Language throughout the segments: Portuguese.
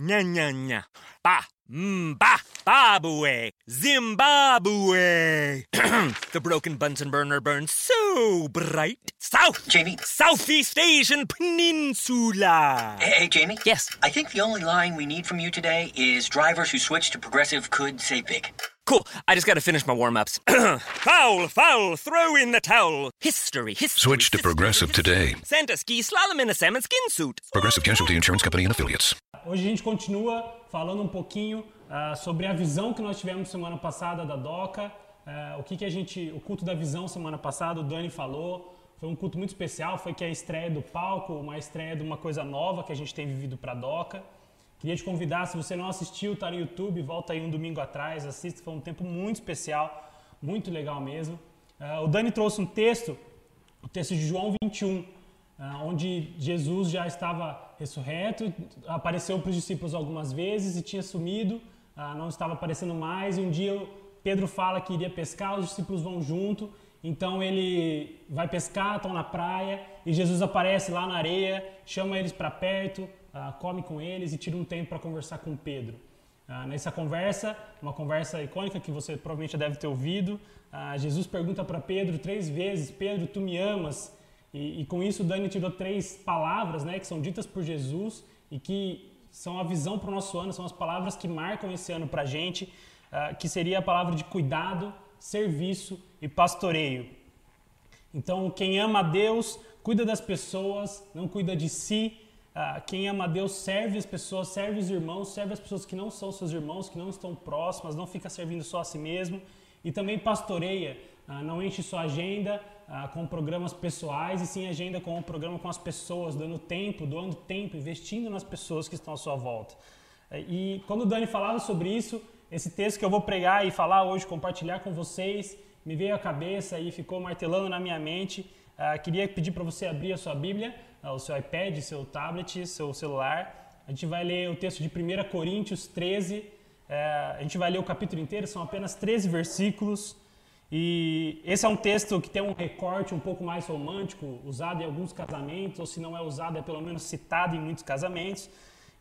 Nha, nha, nha. Ba, mba, mm, babue, Zimbabwe. the broken Bunsen burner burns so bright. South, Jamie. Southeast Asian Peninsula. Hey, hey, Jamie? Yes. I think the only line we need from you today is drivers who switch to progressive could save big. Cool. I just gotta finish my warm ups. foul, foul, throw in the towel. History, history. Switch to history, Progressive history. today. Santa ski slalom in a salmon skin suit. Progressive Casualty Insurance Company and Affiliates. Hoje a gente continua falando um pouquinho ah, sobre a visão que nós tivemos semana passada da DOCA, ah, o que, que a gente, o culto da visão semana passada, o Dani falou, foi um culto muito especial, foi que a estreia do palco, uma estreia de uma coisa nova que a gente tem vivido para a DOCA. Queria te convidar, se você não assistiu, tá no YouTube, volta aí um domingo atrás, assista, foi um tempo muito especial, muito legal mesmo. Ah, o Dani trouxe um texto, o texto de João 21, ah, onde Jesus já estava ressurreto, apareceu para os discípulos algumas vezes e tinha sumido, ah, não estava aparecendo mais. E um dia Pedro fala que iria pescar, os discípulos vão junto, então ele vai pescar, estão na praia e Jesus aparece lá na areia, chama eles para perto, ah, come com eles e tira um tempo para conversar com Pedro. Ah, nessa conversa, uma conversa icônica que você provavelmente já deve ter ouvido, ah, Jesus pergunta para Pedro três vezes: Pedro, tu me amas? E, e com isso, Dani tirou três palavras né, que são ditas por Jesus e que são a visão para o nosso ano, são as palavras que marcam esse ano para a gente, ah, que seria a palavra de cuidado, serviço e pastoreio. Então, quem ama a Deus, cuida das pessoas, não cuida de si. Ah, quem ama a Deus serve as pessoas, serve os irmãos, serve as pessoas que não são seus irmãos, que não estão próximas, não fica servindo só a si mesmo. E também pastoreia, ah, não enche sua agenda ah, com programas pessoais, e sim agenda com o programa com as pessoas, dando tempo, doando tempo, investindo nas pessoas que estão à sua volta. E quando o Dani falava sobre isso, esse texto que eu vou pregar e falar hoje, compartilhar com vocês, me veio à cabeça e ficou martelando na minha mente. Uh, queria pedir para você abrir a sua Bíblia, uh, o seu iPad, seu tablet, seu celular. A gente vai ler o texto de 1 Coríntios 13. Uh, a gente vai ler o capítulo inteiro, são apenas 13 versículos. E esse é um texto que tem um recorte um pouco mais romântico, usado em alguns casamentos, ou se não é usado, é pelo menos citado em muitos casamentos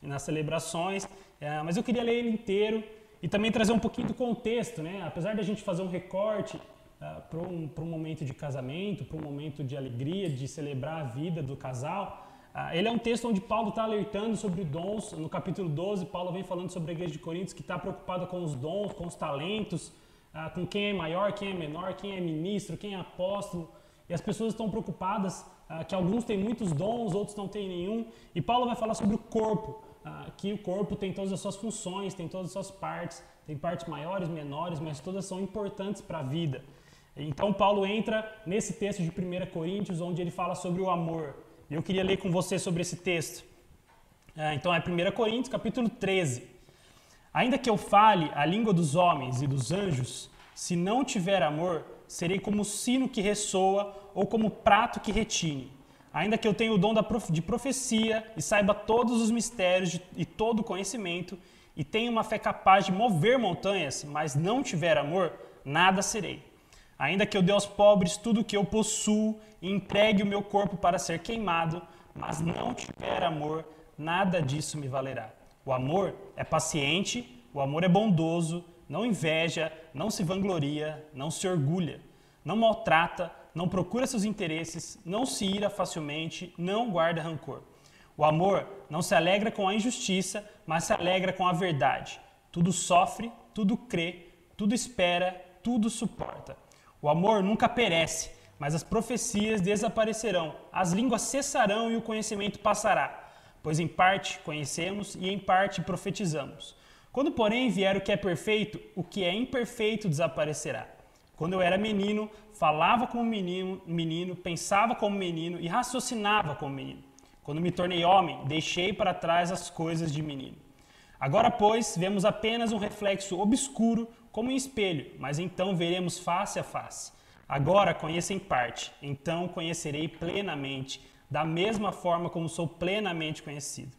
e nas celebrações. É, mas eu queria ler ele inteiro e também trazer um pouquinho do contexto, né? Apesar da gente fazer um recorte uh, para um, um momento de casamento, para um momento de alegria, de celebrar a vida do casal, uh, ele é um texto onde Paulo está alertando sobre dons. No capítulo 12, Paulo vem falando sobre a igreja de Coríntios que está preocupada com os dons, com os talentos, uh, com quem é maior, quem é menor, quem é ministro, quem é apóstolo. E as pessoas estão preocupadas que alguns têm muitos dons, outros não têm nenhum. E Paulo vai falar sobre o corpo que o corpo tem todas as suas funções, tem todas as suas partes, tem partes maiores, menores, mas todas são importantes para a vida. Então Paulo entra nesse texto de 1 Coríntios, onde ele fala sobre o amor. Eu queria ler com você sobre esse texto. Então é 1 Coríntios, capítulo 13. Ainda que eu fale a língua dos homens e dos anjos, se não tiver amor, serei como o sino que ressoa ou como o prato que retine. Ainda que eu tenha o dom de profecia e saiba todos os mistérios e todo o conhecimento, e tenha uma fé capaz de mover montanhas, mas não tiver amor, nada serei. Ainda que eu dê aos pobres tudo o que eu possuo e entregue o meu corpo para ser queimado, mas não tiver amor, nada disso me valerá. O amor é paciente, o amor é bondoso, não inveja, não se vangloria, não se orgulha, não maltrata, não procura seus interesses, não se ira facilmente, não guarda rancor. O amor não se alegra com a injustiça, mas se alegra com a verdade. Tudo sofre, tudo crê, tudo espera, tudo suporta. O amor nunca perece, mas as profecias desaparecerão, as línguas cessarão e o conhecimento passará. Pois em parte conhecemos e em parte profetizamos. Quando, porém, vier o que é perfeito, o que é imperfeito desaparecerá. Quando eu era menino, falava como menino, menino, pensava como menino e raciocinava como menino. Quando me tornei homem, deixei para trás as coisas de menino. Agora, pois, vemos apenas um reflexo obscuro como em espelho, mas então veremos face a face. Agora conheço em parte, então conhecerei plenamente, da mesma forma como sou plenamente conhecido.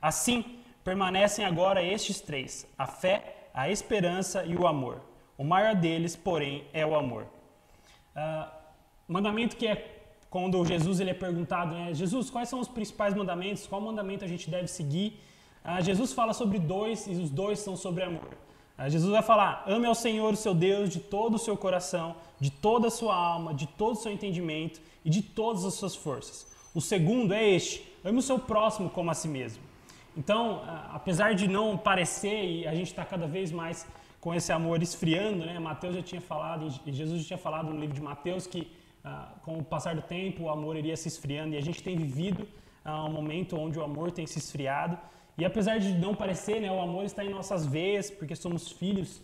Assim, permanecem agora estes três: a fé, a esperança e o amor. O maior deles, porém, é o amor. Uh, mandamento que é quando Jesus ele é perguntado, né? Jesus, quais são os principais mandamentos? Qual mandamento a gente deve seguir? ah, Jesus fala sobre dois e os dois são sobre amor. Ah, Jesus vai falar: ame ao Senhor, o seu Deus, de todo o seu coração, de toda a sua alma, de todo o seu entendimento e de todas as suas forças. O segundo é este: ame o seu próximo como a si mesmo. Então, apesar de não parecer, e a gente está cada vez mais com esse amor esfriando, né? Mateus já tinha falado, Jesus já tinha falado no livro de Mateus que ah, com o passar do tempo o amor iria se esfriando e a gente tem vivido ah, um momento onde o amor tem se esfriado. E apesar de não parecer, né, o amor está em nossas veias, porque somos filhos,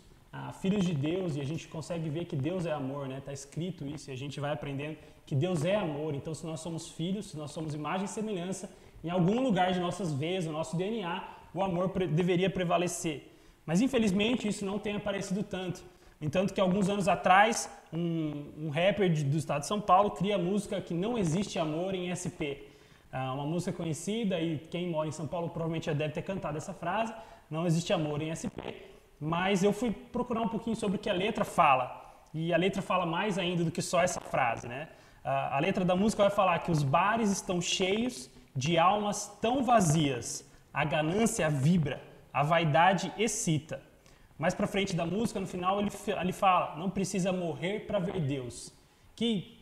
filhos de Deus, e a gente consegue ver que Deus é amor, né? Está escrito isso, e a gente vai aprendendo que Deus é amor. Então, se nós somos filhos, se nós somos imagem e semelhança, em algum lugar de nossas veias, no nosso DNA, o amor deveria prevalecer. Mas infelizmente isso não tem aparecido tanto. Entanto que alguns anos atrás, um, um rapper de, do estado de São Paulo cria a música que não existe amor em SP. Ah, uma música conhecida e quem mora em São Paulo provavelmente já deve ter cantado essa frase, não existe amor em SP. Mas eu fui procurar um pouquinho sobre o que a letra fala. E a letra fala mais ainda do que só essa frase, né? A letra da música vai falar que os bares estão cheios de almas tão vazias. A ganância vibra, a vaidade excita. Mais para frente da música, no final, ele, ele fala: não precisa morrer para ver Deus. Que,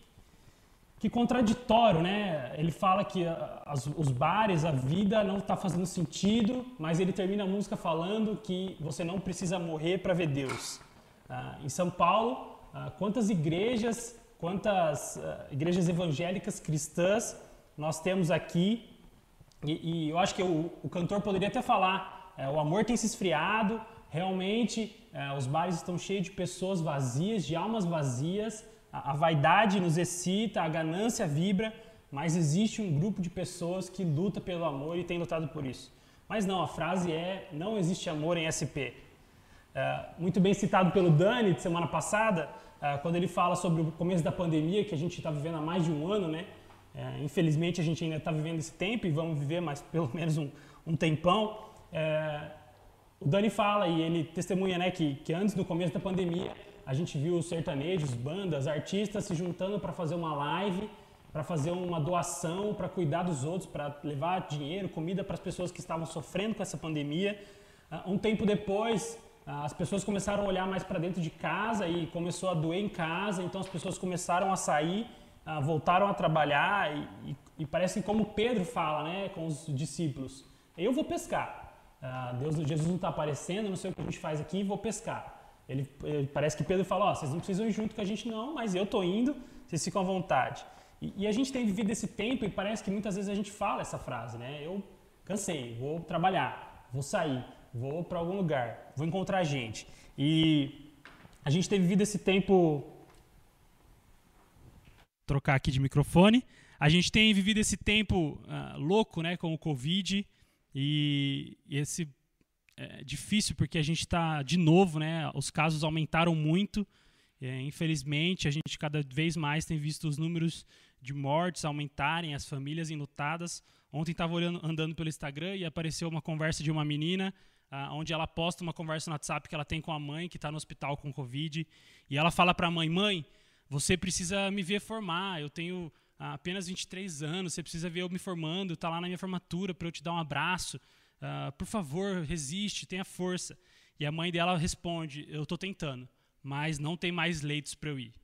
que contraditório, né? Ele fala que as, os bares, a vida não está fazendo sentido, mas ele termina a música falando que você não precisa morrer para ver Deus. Ah, em São Paulo, ah, quantas igrejas, quantas ah, igrejas evangélicas cristãs nós temos aqui, e, e eu acho que o, o, cantor poderia até falar: é, o amor tem se esfriado, realmente é, os bares estão cheios de pessoas vazias, de almas vazias, a, a vaidade nos excita, a ganância vibra, mas existe um grupo de pessoas que luta pelo amor e tem lutado por isso. Mas não, a frase é: não existe amor em SP. É, muito bem citado pelo Dani de semana passada, é, quando ele fala sobre o começo da pandemia, que a gente está vivendo há mais de um ano, né? É, infelizmente a gente ainda está vivendo esse tempo e vamos viver mais pelo menos um, um tempão. O Dani fala e ele testemunha né, que, que antes do começo da pandemia a gente viu os sertanejos, bandas, artistas se juntando para fazer uma live, para fazer uma doação, para cuidar dos outros, para levar dinheiro, comida para as pessoas que estavam sofrendo com essa pandemia. Uh, um tempo depois, uh, as pessoas começaram a olhar mais para dentro de casa e começou a doer em casa, então as pessoas começaram a sair ah, voltaram a trabalhar e, e, parece como Pedro fala né, com os discípulos: Eu vou pescar. Ah, Deus, Jesus não está aparecendo, não sei o que a gente faz aqui, vou pescar. Ele, ele parece que Pedro fala: oh, Vocês não precisam ir junto com a gente, não, mas eu estou indo, vocês ficam à vontade. E, e, a gente tem vivido esse tempo e parece que muitas vezes a gente fala essa frase, né? Eu cansei, vou trabalhar, vou sair, vou para algum lugar, vou encontrar gente. E a gente tem vivido esse tempo trocar aqui de microfone. A gente tem vivido esse tempo uh, louco, né, com o Covid e, e esse é difícil porque a gente está de novo, né? Os casos aumentaram muito. É, infelizmente, a gente cada vez mais tem visto os números de mortes aumentarem, as famílias enlutadas. Ontem estava andando pelo Instagram e apareceu uma conversa de uma menina, uh, onde ela posta uma conversa no WhatsApp que ela tem com a mãe que está no hospital com Covid. E ela fala para a mãe: Mãe, você precisa me ver formar, eu tenho apenas 23 anos, você precisa ver eu me formando, está lá na minha formatura para eu te dar um abraço. Uh, por favor, resiste, tenha força. E a mãe dela responde: Eu estou tentando, mas não tem mais leitos para eu ir.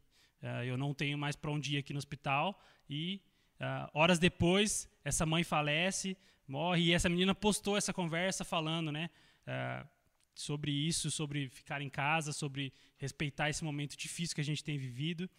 Uh, eu não tenho mais para onde ir aqui no hospital. E uh, horas depois, essa mãe falece, morre. E essa menina postou essa conversa falando, né? sobre isso, sobre ficar em casa, sobre respeitar esse momento difícil que a gente tem vivido.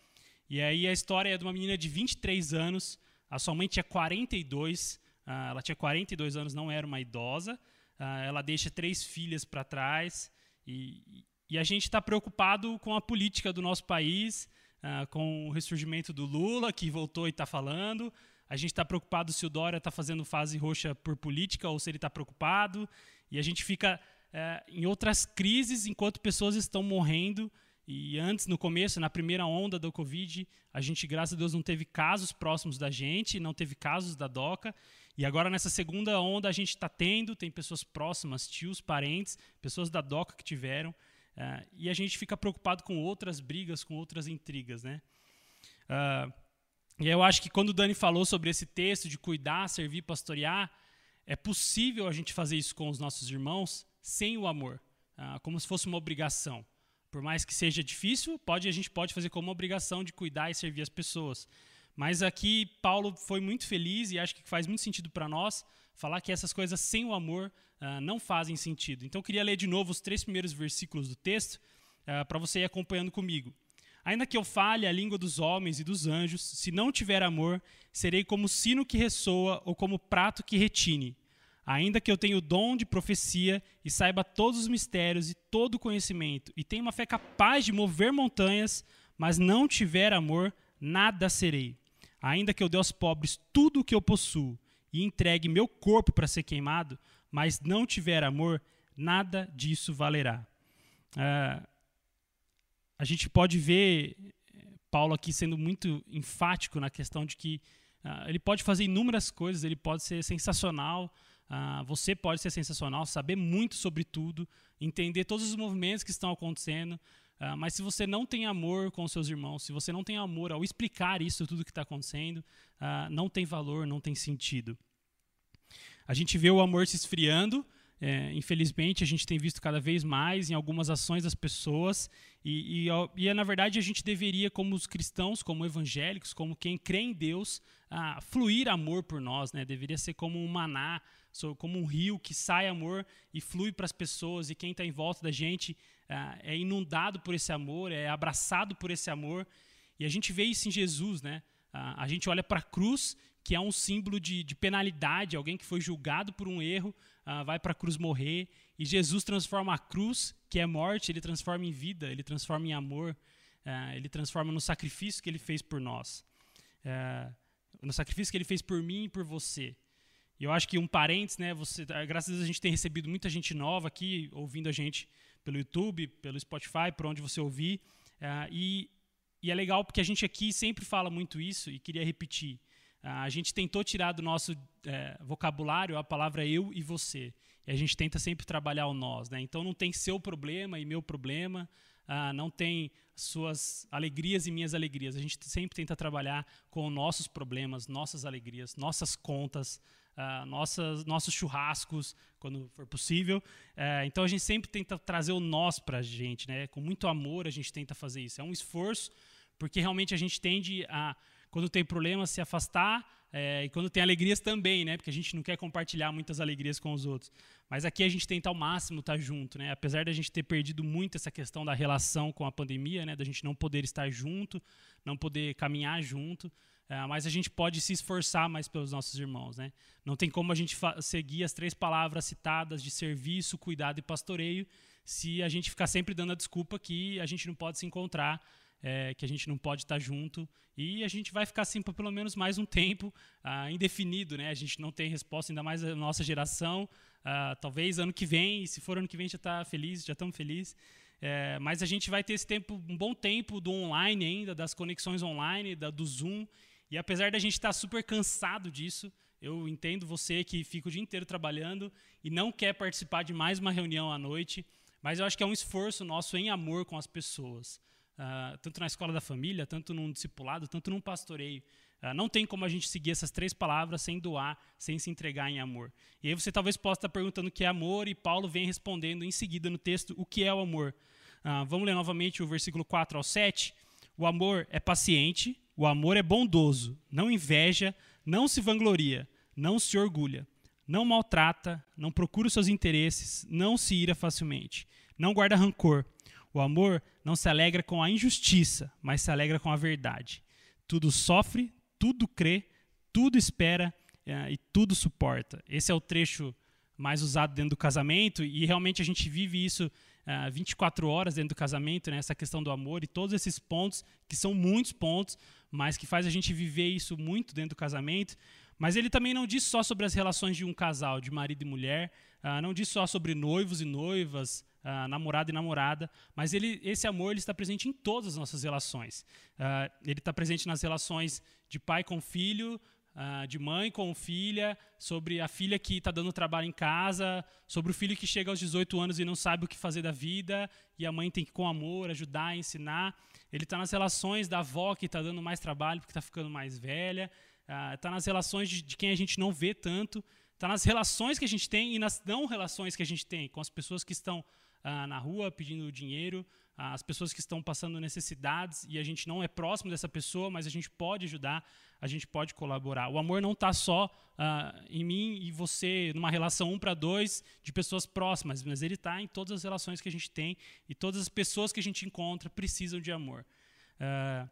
E aí a história é de uma menina de 23 anos, a sua mãe tinha 42, uh, ela tinha 42 anos, não era uma idosa, uh, ela deixa três filhas para trás, e, e, a gente está preocupado com a política do nosso país, uh, com o ressurgimento do Lula, que voltou e está falando, a gente está preocupado se o Dória está fazendo fase roxa por política ou se ele está preocupado, e a gente fica é, em outras crises, enquanto pessoas estão morrendo. E antes, no começo, na primeira onda do Covid, a gente, graças a Deus, não teve casos próximos da gente, não teve casos da DOCA. E agora, nessa segunda onda, a gente está tendo, tem pessoas próximas, tios, parentes, pessoas da DOCA que tiveram. Uh, e a gente fica preocupado com outras brigas, com outras intrigas. Né? Uh, e eu acho que quando o Dani falou sobre esse texto de cuidar, servir, pastorear, é possível a gente fazer isso com os nossos irmãos sem o amor, ah, como se fosse uma obrigação. Por mais que seja difícil, pode a gente pode fazer como uma obrigação de cuidar e servir as pessoas. Mas aqui Paulo foi muito feliz e acho que faz muito sentido para nós falar que essas coisas sem o amor uh, não fazem sentido. Então eu queria ler de novo os três primeiros versículos do texto uh, para você ir acompanhando comigo. Ainda que eu fale a língua dos homens e dos anjos, se não tiver amor, serei como sino que ressoa ou como prato que retine. Ainda que eu tenha o dom de profecia e saiba todos os mistérios e todo o conhecimento, e tenha uma fé capaz de mover montanhas, mas não tiver amor, nada serei. Ainda que eu dê aos pobres tudo o que eu possuo e entregue meu corpo para ser queimado, mas não tiver amor, nada disso valerá. Uh, a gente pode ver eh, Paulo aqui sendo muito enfático na questão de que uh, ele pode fazer inúmeras coisas, ele pode ser sensacional, Uh, você pode ser sensacional, saber muito sobre tudo, entender todos os movimentos que estão acontecendo, uh, mas se você não tem amor com seus irmãos, se você não tem amor ao explicar isso, tudo que está acontecendo, uh, não tem valor, não tem sentido. A gente vê o amor se esfriando, é, infelizmente, a gente tem visto cada vez mais em algumas ações das pessoas, e, e, e, na verdade a gente deveria, como os cristãos, como evangélicos, como quem crê em Deus, fluir amor por nós, né? deveria ser como um maná como um rio que sai amor e flui para as pessoas, e quem está em volta da gente é inundado por esse amor, é abraçado por esse amor. E a gente vê isso em Jesus, né? A gente olha para a cruz, que é um símbolo de, de, penalidade, alguém que foi julgado por um erro, uh, vai para a cruz morrer, e Jesus transforma a cruz, que é morte, ele transforma em vida, ele transforma em amor, ele transforma no sacrifício que ele fez por nós. no sacrifício que ele fez por mim e por você. E eu acho que um parênteses, né, você, ah, graças a Deus a gente tem recebido muita gente nova aqui, ouvindo a gente pelo YouTube, pelo Spotify, por onde você ouvir. Uh, e, e, é legal porque a gente aqui sempre fala muito isso e queria repetir. Uh, a gente tentou tirar do nosso uh, vocabulário a palavra eu e você. E a gente tenta sempre trabalhar o nós. Né? Então não tem seu problema e meu problema, não tem suas alegrias e minhas alegrias. A gente sempre tenta trabalhar com nossos problemas, nossas alegrias, nossas contas, uh, nossas, nossos churrascos, quando for possível. Uh, então a gente sempre tenta trazer o nós para a gente, né? Com muito amor a gente tenta fazer isso. É um esforço, porque realmente a gente tende a, quando tem problemas, se afastar, é, e quando tem alegrias também, né? Porque a gente não quer compartilhar muitas alegrias com os outros. Mas aqui a gente tenta ao máximo estar junto, né? Apesar da gente ter perdido muito essa questão da relação com a pandemia, né? Da gente não poder estar junto, não poder caminhar junto. É, mas a gente pode se esforçar mais pelos nossos irmãos. Né? Não tem como a gente seguir as três palavras citadas de serviço, cuidado e pastoreio se a gente ficar sempre dando a desculpa que a gente não pode se encontrar, é, que a gente não pode estar junto. E a gente vai ficar assim por pelo menos mais um tempo ah, indefinido. Né? A gente não tem resposta, ainda mais a nossa geração. Ah, talvez ano que vem, se for ano que vem já está feliz, já estamos felizes. É, mas a gente vai ter esse tempo, um bom tempo do online ainda, das conexões online, da, do Zoom. E apesar da gente estar super cansado disso, eu entendo você que fica o dia inteiro trabalhando e não quer participar de mais uma reunião à noite, mas eu acho que é um esforço nosso em amor com as pessoas. Uh, tanto na escola da família, tanto num discipulado, tanto num pastoreio. Uh, não tem como a gente seguir essas três palavras sem doar, sem se entregar em amor. E aí você talvez possa estar perguntando o que é amor, e Paulo vem respondendo em seguida no texto o que é o amor. Uh, vamos ler novamente o versículo 4 ao 7. O amor é paciente, o amor é bondoso, não inveja, não se vangloria, não se orgulha, não maltrata, não procura os seus interesses, não se ira facilmente, não guarda rancor. O amor não se alegra com a injustiça, mas se alegra com a verdade. Tudo sofre, tudo crê, tudo espera é, e tudo suporta. Esse é o trecho mais usado dentro do casamento e realmente a gente vive isso uh, 24 horas dentro do casamento, né? essa questão do amor e todos esses pontos, que são muitos pontos, mas que faz a gente viver isso muito dentro do casamento. Mas ele também não diz só sobre as relações de um casal, de marido e mulher, uh, não diz só sobre noivos e noivas, uh, namorado e namorada, mas ele, esse amor ele está presente em todas as nossas relações. Uh, ele está presente nas relações de pai com filho, uh, de mãe com filha, sobre a filha que está dando trabalho em casa, sobre o filho que chega aos 18 anos e não sabe o que fazer da vida, e a mãe tem que, com amor, ajudar, ensinar. Ele está nas relações da avó que está dando mais trabalho porque está ficando mais velha. Está uh, nas relações de, de, quem a gente não vê tanto, Está nas relações que a gente tem e nas não relações que a gente tem com as pessoas que estão ah, na rua pedindo dinheiro, ah, as pessoas que estão passando necessidades e a gente não é próximo dessa pessoa, mas a gente pode ajudar, a gente pode colaborar. O amor não está só ah, em mim e você, numa relação um para dois de pessoas próximas, mas ele está em todas as relações que a gente tem e todas as pessoas que a gente encontra precisam de amor. Uh,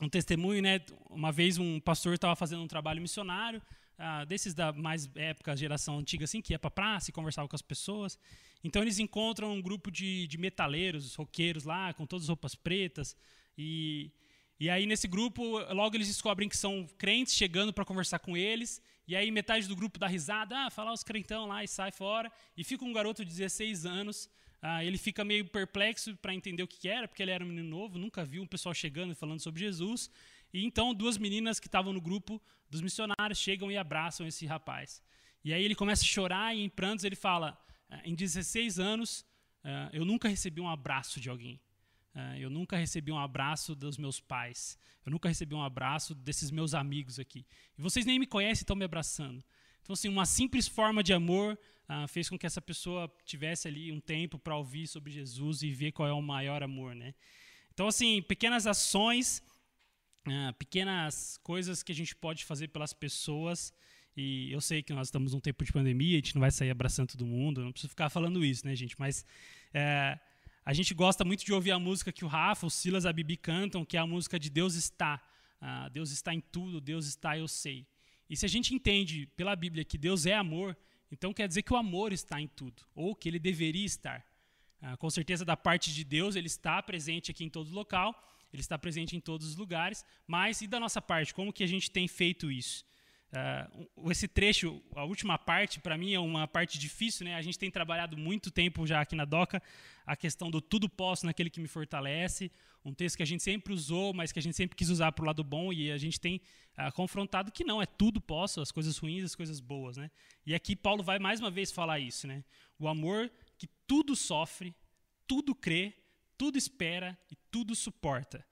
um testemunho, né? Uma vez um pastor estava fazendo um trabalho missionário, ah, desses da mais época, geração antiga, assim, que ia para praça e conversava com as pessoas. Então eles encontram um grupo de, de metaleiros, roqueiros lá, com todas as roupas pretas. E, e aí nesse grupo, logo eles descobrem que são crentes chegando para conversar com eles. E aí metade do grupo dá risada, ah, fala os crentão lá e sai fora. E fica um garoto de 16 anos ah, ele fica meio perplexo para entender o que era, porque ele era um menino novo, nunca viu um pessoal chegando e falando sobre Jesus. E então duas meninas que estavam no grupo dos missionários chegam e abraçam esse rapaz. E aí ele começa a chorar e em prantos ele fala: ah, em 16 anos ah, eu nunca recebi um abraço de alguém. Ah, eu nunca recebi um abraço dos meus pais. Eu nunca recebi um abraço desses meus amigos aqui. E vocês nem me conhecem estão me abraçando. Então, assim, uma simples forma de amor fez com que essa pessoa tivesse ali um tempo para ouvir sobre Jesus e ver qual é o maior amor, né? Então, assim, pequenas ações, ah, pequenas coisas que a gente pode fazer pelas pessoas. E eu sei que nós estamos num tempo de pandemia, a gente não vai sair abraçando todo mundo, não preciso ficar falando isso, né, gente? Mas é, a gente gosta muito de ouvir a música que o Rafa, o Silas, a Bibi cantam, que é a música de Deus está. Ah, Deus está em tudo, Deus está, eu sei. E se a gente entende pela Bíblia que Deus é amor, então quer dizer que o amor está em tudo, ou que ele deveria estar. Ah, com certeza, da parte de Deus, ele está presente aqui em todo local, ele está presente em todos os lugares, mas e da nossa parte, como que a gente tem feito isso? Uh, esse trecho, a última parte, para mim é uma parte difícil, né? A gente tem trabalhado muito tempo já aqui na DOCA a questão do tudo posso naquele que me fortalece, um texto que a gente sempre usou, mas que a gente sempre quis usar para o lado bom e a gente tem uh, confrontado que não, é tudo posso, as coisas ruins, as coisas boas, né? E aqui Paulo vai mais uma vez falar isso, né? O amor que tudo sofre, tudo crê, tudo espera e tudo suporta.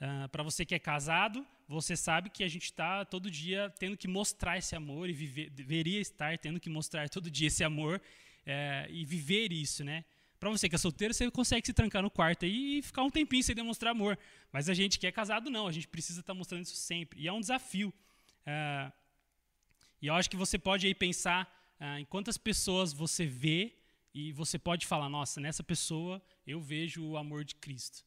Uh, para você que é casado, você sabe que a gente está todo dia tendo que mostrar esse amor e viver, deveria estar tendo que mostrar todo dia esse amor é, e viver isso, né? Para você que é solteiro, você consegue se trancar no quarto e ficar um tempinho sem demonstrar amor. Mas a gente que é casado, não. A gente precisa estar tá mostrando isso sempre. E é um desafio. É, e eu acho que você pode aí pensar é, em quantas pessoas você vê e você pode falar, nossa, nessa pessoa eu vejo o amor de Cristo.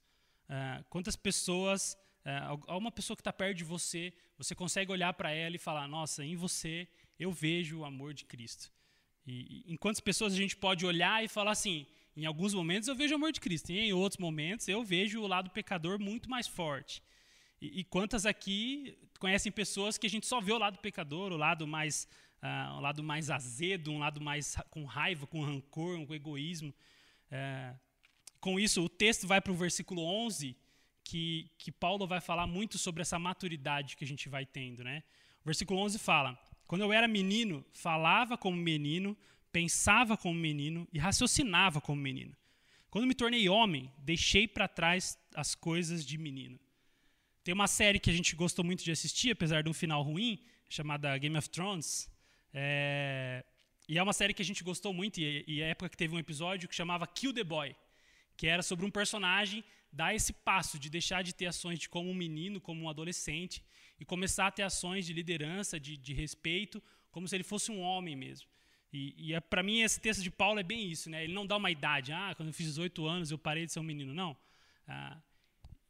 É, quantas pessoas é, uma pessoa que está perto de você, você consegue olhar para ela e falar: Nossa, em você eu vejo o amor de Cristo. E, e em quantas pessoas a gente pode olhar e falar assim: Em alguns momentos eu vejo o amor de Cristo, e em outros momentos eu vejo o lado pecador muito mais forte. E, e quantas aqui conhecem pessoas que a gente só vê o lado pecador, o lado mais, uh, o lado mais azedo, um lado mais com raiva, com rancor, com egoísmo. Uh, com isso, o texto vai para o versículo 11 que, que Paulo vai falar muito sobre essa maturidade que a gente vai tendo. Né? O versículo 11 fala: Quando eu era menino, falava como menino, pensava como menino e raciocinava como menino. Quando me tornei homem, deixei para trás as coisas de menino. Tem uma série que a gente gostou muito de assistir, apesar de um final ruim, chamada Game of Thrones. É... E é uma série que a gente gostou muito, e, e a época que teve um episódio que chamava Kill the Boy, que era sobre um personagem dar esse passo de deixar de ter ações de como um menino, como um adolescente, e começar a ter ações de liderança, de, de respeito, como se ele fosse um homem mesmo. E, e é, para mim, esse texto de Paulo é bem isso. Né? Ele não dá uma idade, ah, quando eu fiz 18 anos eu parei de ser um menino. Não. Ah,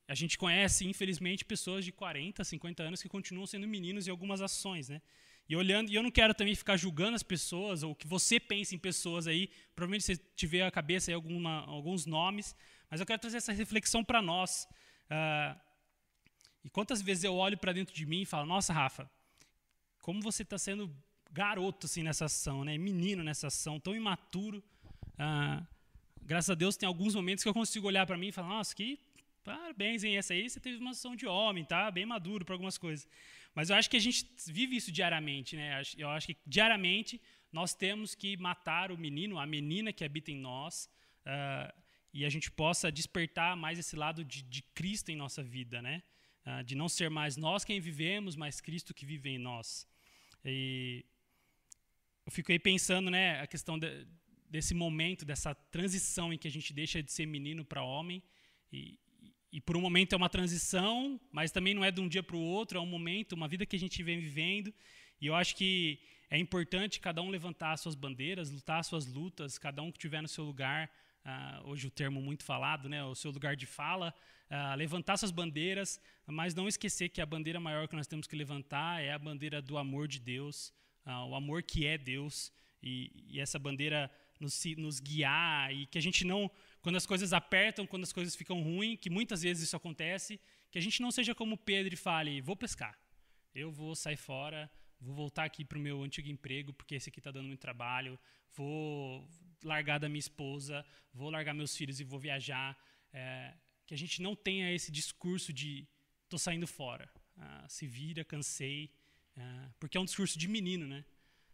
a gente conhece, infelizmente, pessoas de 40, 50 anos que continuam sendo meninos em algumas ações. Né? E olhando, e eu não quero também ficar julgando as pessoas, ou que você pensa em pessoas aí, provavelmente você tiver a cabeça aí alguma, alguns nomes, mas eu quero trazer essa reflexão para nós. Uh, e quantas vezes eu olho para dentro de mim e falo, nossa, Rafa, como você está sendo garoto assim nessa ação, né? menino nessa ação, tão imaturo. Uh, graças a Deus tem alguns momentos que eu consigo olhar para mim e falar, nossa, que parabéns, hein? Essa aí você teve uma ação de homem, tá? Bem maduro para algumas coisas. Mas eu acho que a gente vive isso diariamente, né? Eu acho que diariamente nós temos que matar o menino, a menina que habita em nós. Uh, e a gente possa despertar mais esse lado de, de Cristo em nossa vida, né? Ah, de não ser mais nós quem vivemos, mas Cristo que vive em nós. E, eu fiquei pensando, né, a questão de, desse momento, dessa transição em que a gente deixa de ser menino para homem. E, e por um momento é uma transição, mas também não é de um dia para o outro, é um momento, uma vida que a gente vem vivendo. E eu acho que é importante cada um levantar suas bandeiras, lutar suas lutas, cada um que estiver no seu lugar, uh, hoje o termo muito falado, né, o seu lugar de fala, uh, levantar suas bandeiras, mas não esquecer que a bandeira maior que nós temos que levantar é a bandeira do amor de Deus, uh, o amor que é Deus, e, e essa bandeira nos, nos, guiar e que a gente não, quando as coisas apertam, quando as coisas ficam ruins, que muitas vezes isso acontece, que a gente não seja como Pedro e fale, vou pescar, eu vou sair fora, vou voltar aqui para o meu antigo emprego, porque esse aqui está dando muito trabalho, vou largar da minha esposa, vou largar meus filhos e vou viajar. É, que a gente não tenha esse discurso de estou saindo fora, ah, se vira, cansei, ah, porque é um discurso de menino, né?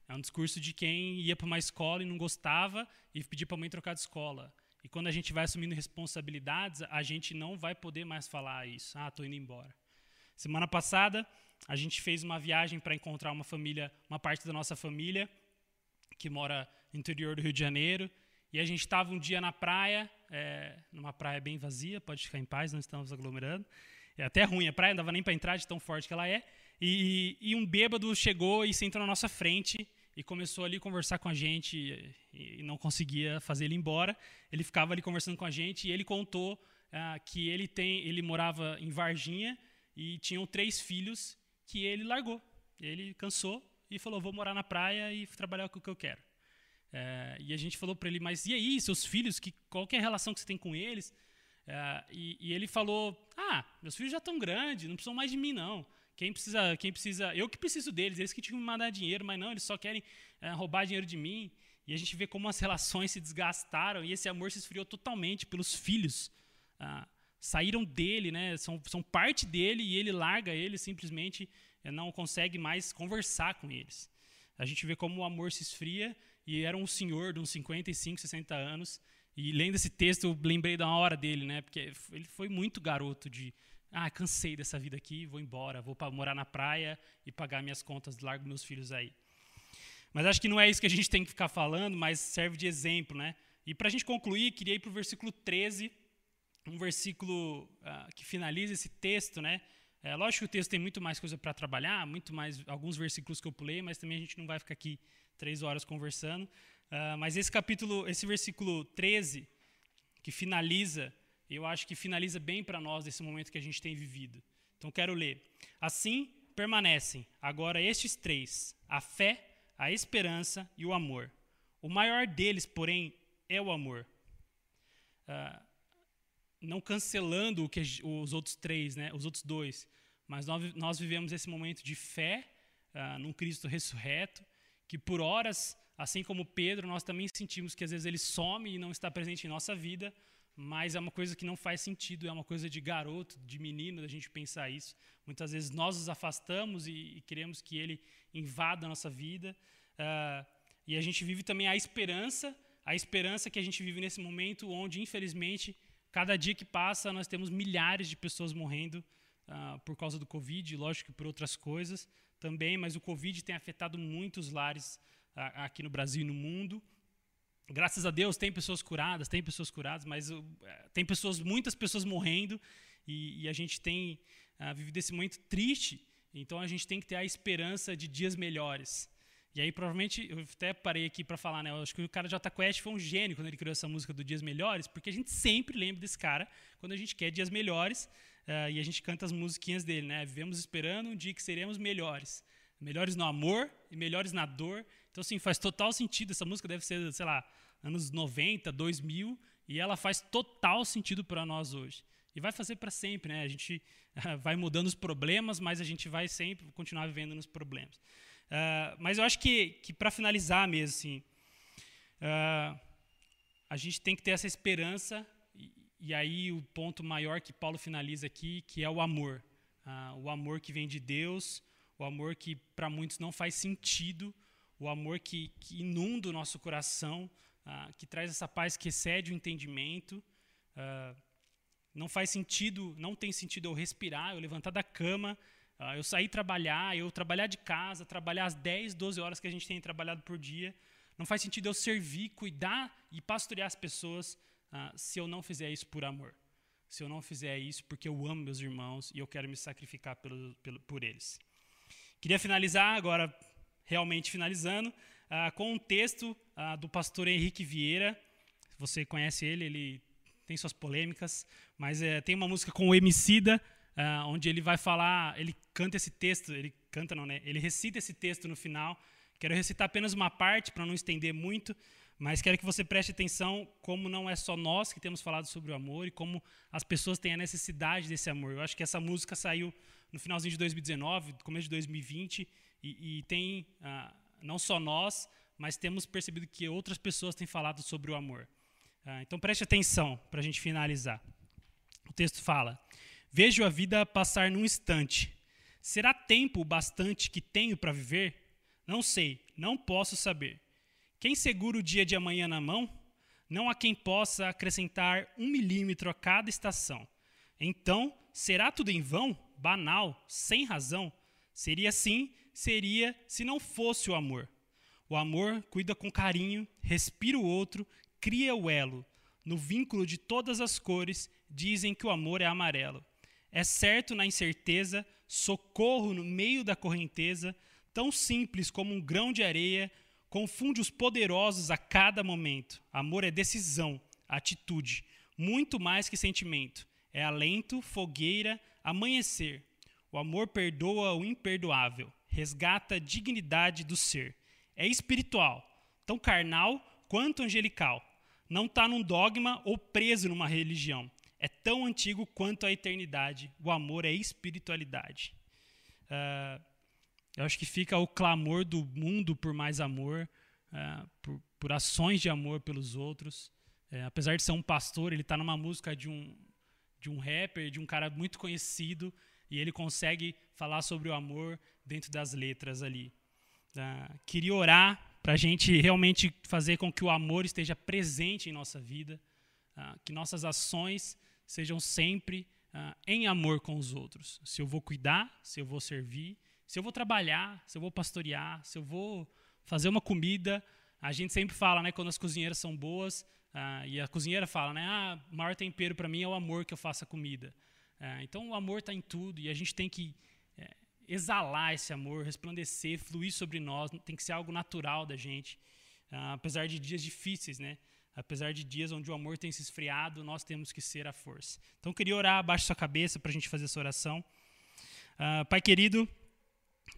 É um discurso de quem ia para uma escola e não gostava e pedia para a mãe trocar de escola. E quando a gente vai assumindo responsabilidades, a gente não vai poder mais falar isso. Ah, estou indo embora. Semana passada, a gente fez uma viagem para encontrar uma família, uma parte da nossa família que mora no interior do Rio de Janeiro. E a gente estava um dia na praia, é, numa praia bem vazia, pode ficar em paz, não estamos aglomerando. É até ruim a praia, não dava nem para entrar de tão forte que ela é. E, e, um bêbado chegou e sentou na nossa frente e começou ali a conversar com a gente e, não conseguia fazer ele embora. Ele ficava ali conversando com a gente e ele contou ah, que ele tem, ele morava em Varginha e tinham três filhos que ele largou. Ele cansou e falou: vou morar na praia e trabalhar com o que eu quero. É, e a gente falou para ele: mas e aí, seus filhos? Que, qual que é a relação que você tem com eles? É, e, e, ele falou: ah, meus filhos já estão grandes, não precisam mais de mim não. Quem precisa, quem precisa, eu que preciso deles. Eles que tinham me mandar dinheiro, mas não, eles só querem é, roubar dinheiro de mim. E a gente vê como as relações se desgastaram e esse amor se esfriou totalmente pelos filhos. Ah, saíram dele, né? São, são parte dele e ele larga eles simplesmente eh, não consegue mais conversar com eles. A gente vê como o amor se esfria e era um senhor de uns 55, 60 anos. E lendo esse texto, eu lembrei da hora dele, né? Porque ele foi muito garoto de ah, cansei dessa vida aqui, vou embora, vou morar na praia e pagar minhas contas, largo meus filhos aí. Mas acho que não é isso que a gente tem que ficar falando, mas serve de exemplo, né? E para a gente concluir, queria ir para o versículo 13 um versículo uh, que finaliza esse texto, né? É, lógico que o texto tem muito mais coisa para trabalhar, muito mais alguns versículos que eu pulei, mas também a gente não vai ficar aqui três horas conversando. Uh, mas esse capítulo, esse versículo 13, que finaliza, eu acho que finaliza bem para nós esse momento que a gente tem vivido. Então quero ler. Assim permanecem agora estes três: a fé, a esperança e o amor. O maior deles, porém, é o amor. Uh, não cancelando o que os outros três, né, os outros dois, mas nós, nós vivemos esse momento de fé uh, num Cristo ressurreto, que por horas, assim como Pedro, nós também sentimos que às vezes ele some e não está presente em nossa vida, mas é uma coisa que não faz sentido, é uma coisa de garoto, de menino, da gente pensar isso. Muitas vezes nós nos afastamos e, e queremos que ele invada a nossa vida, uh, e a gente vive também a esperança, a esperança que a gente vive nesse momento onde, infelizmente, Cada dia que passa, nós temos milhares de pessoas morrendo uh, por causa do Covid, lógico que por outras coisas também, mas o Covid tem afetado muitos lares uh, aqui no Brasil e no mundo. Graças a Deus tem pessoas curadas, tem pessoas curadas, mas uh, tem pessoas, muitas pessoas morrendo e, e a gente tem vivido esse momento triste. Então a gente tem que ter a esperança de dias melhores. E aí, provavelmente, eu até parei aqui para falar, né? Eu acho que o cara Jota Quest foi um gênio quando ele criou essa música do Dias Melhores, porque a gente sempre lembra desse cara quando a gente quer dias melhores uh, e a gente canta as musiquinhas dele, né? Vivemos esperando um dia que seremos melhores. Melhores no amor e melhores na dor. Então, assim, faz total sentido. Essa música deve ser, sei lá, anos 90, 2000, e ela faz total sentido para nós hoje. E vai fazer para sempre, né? A gente uh, vai mudando os problemas, mas a gente vai sempre continuar vivendo nos problemas. Uh, mas eu acho que, que para finalizar mesmo, assim, uh, a gente tem que ter essa esperança, e, e, aí o ponto maior que Paulo finaliza aqui, que é o amor. O amor que vem de Deus, o amor que para muitos não faz sentido, o amor que, que inunda o nosso coração, que traz essa paz que excede o entendimento. não faz sentido, não tem sentido eu respirar, eu levantar da cama, Uh, eu sair trabalhar, eu trabalhar de casa, trabalhar as 10, 12 horas que a gente tem trabalhado por dia. Não faz sentido eu servir, cuidar e pastorear as pessoas uh, se eu não fizer isso por amor. Se eu não fizer isso porque eu amo meus irmãos e eu quero me sacrificar pelo, pelo, por eles. Queria finalizar agora, realmente finalizando, uh, com um texto do pastor Henrique Vieira. Você conhece ele, ele tem suas polêmicas, mas é, tem uma música com o Emicida, uh, onde ele vai falar, ele canta esse texto, ele canta não, né? Ele recita esse texto no final. Quero recitar apenas uma parte para não estender muito, mas quero que você preste atenção como não é só nós que temos falado sobre o amor e como as pessoas têm a necessidade desse amor. Eu acho que essa música saiu no finalzinho de 2019, começo de 2020, e, e tem uh, não só nós, mas temos percebido que outras pessoas têm falado sobre o amor. Uh, então preste atenção para a gente finalizar. O texto fala: Vejo a vida passar num instante. Será tempo bastante que tenho para viver? Não sei, não posso saber. Quem segura o dia de amanhã na mão? Não há quem possa acrescentar um milímetro a cada estação. Então, será tudo em vão, banal, sem razão? Seria assim, seria se não fosse o amor. O amor cuida com carinho, respira o outro, cria o elo. No vínculo de todas as cores, dizem que o amor é amarelo. É certo na incerteza, socorro no meio da correnteza, tão simples como um grão de areia, confunde os poderosos a cada momento. Amor é decisão, atitude, muito mais que sentimento. É alento, fogueira, amanhecer. O amor perdoa o imperdoável, resgata a dignidade do ser. É espiritual, tão carnal quanto angelical. Não está num dogma ou preso numa religião é tão antigo quanto a eternidade. O amor é espiritualidade. Uh, eu acho que fica o clamor do mundo por mais amor, uh, por, por, ações de amor pelos outros. Uh, apesar de ser um pastor, ele está numa música de um, de um rapper, de um cara muito conhecido, e ele consegue falar sobre o amor dentro das letras ali. Ah, queria orar para a gente realmente fazer com que o amor esteja presente em nossa vida, que nossas ações sejam sempre uh, em amor com os outros. Se eu vou cuidar, se eu vou servir, se eu vou trabalhar, se eu vou pastorear, se eu vou fazer uma comida. A gente sempre fala, né, quando as cozinheiras são boas, uh, e a cozinheira fala, né, ah, o maior tempero para mim é o amor que eu faço a comida. Uh, então o amor está em tudo e a gente tem que exalar esse amor, resplandecer, fluir sobre nós, tem que ser algo natural da gente, uh, apesar de dias difíceis, né? Apesar de dias onde o amor tem se esfriado, nós temos que ser a força. Então, eu queria orar abaixo da sua cabeça para a gente fazer essa oração. Uh, Pai querido,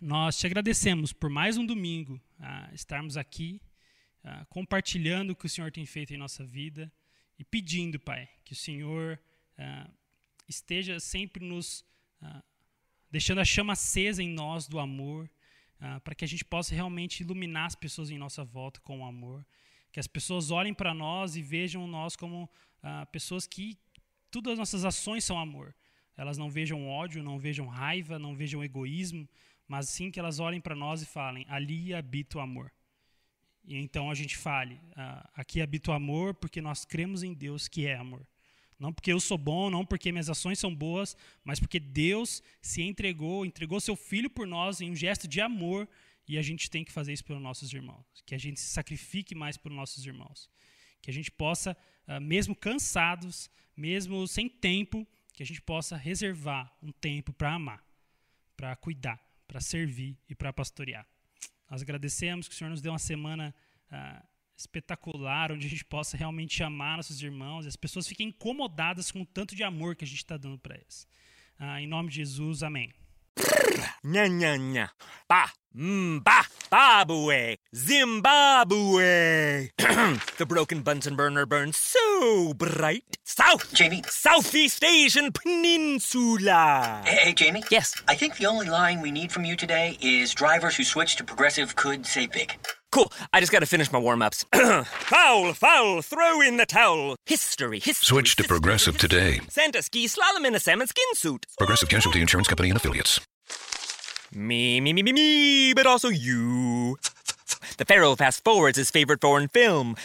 nós te agradecemos por mais um domingo uh, estarmos aqui, compartilhando o que o Senhor tem feito em nossa vida e pedindo, Pai, que o Senhor esteja sempre nos deixando a chama acesa em nós do amor, para que a gente possa realmente iluminar as pessoas em nossa volta com o amor que as pessoas olhem para nós e vejam nós como ah, pessoas que todas as nossas ações são amor. Elas não vejam ódio, não vejam raiva, não vejam egoísmo, mas sim que elas olhem para nós e falem: ali habita o amor. E então a gente fale: ah, aqui habita o amor porque nós cremos em Deus que é amor. Não porque eu sou bom, não porque minhas ações são boas, mas porque Deus se entregou, entregou seu filho por nós em um gesto de amor e a gente tem que fazer isso pelos nossos irmãos. Que a gente se sacrifique mais pelos nossos irmãos. Que a gente possa, uh, mesmo cansados, mesmo sem tempo, que a gente possa reservar um tempo para amar, para cuidar, para servir e para pastorear. Nós agradecemos que o Senhor nos deu uma semana uh, espetacular, onde a gente possa realmente amar nossos irmãos e as pessoas fiquem incomodadas com o tanto de amor que a gente está dando para eles. Uh, em nome de Jesus, amém. Nya, nya, nya. Ba, mba, babue, Zimbabwe. the broken Bunsen burner burns so bright. South! Jamie? Southeast Asian Peninsula. Hey, hey, Jamie? Yes? I think the only line we need from you today is drivers who switch to progressive could say big. Cool. I just gotta finish my warm ups. foul, foul, throw in the towel. History, history. Switch to history, Progressive history. today. Santa ski slalom in a salmon skin suit. Progressive Casualty Insurance Company and Affiliates. Me, me, me, me, me, but also you. The Pharaoh fast forwards his favorite foreign film,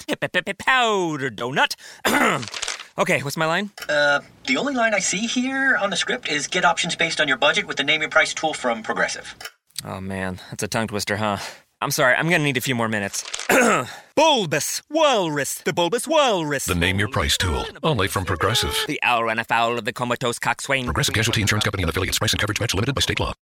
Powder Donut. Okay, what's my line? Uh, the only line I see here on the script is get options based on your budget with the name your price tool from Progressive. Oh man, that's a tongue twister, huh? I'm sorry, I'm gonna need a few more minutes. bulbous Walrus, the Bulbous Walrus. The Name Your Price tool. Only from Progressive. The owl ran afoul of the comatose coxswain. Progressive Casualty Insurance Company and affiliates. Price and coverage match limited by state law.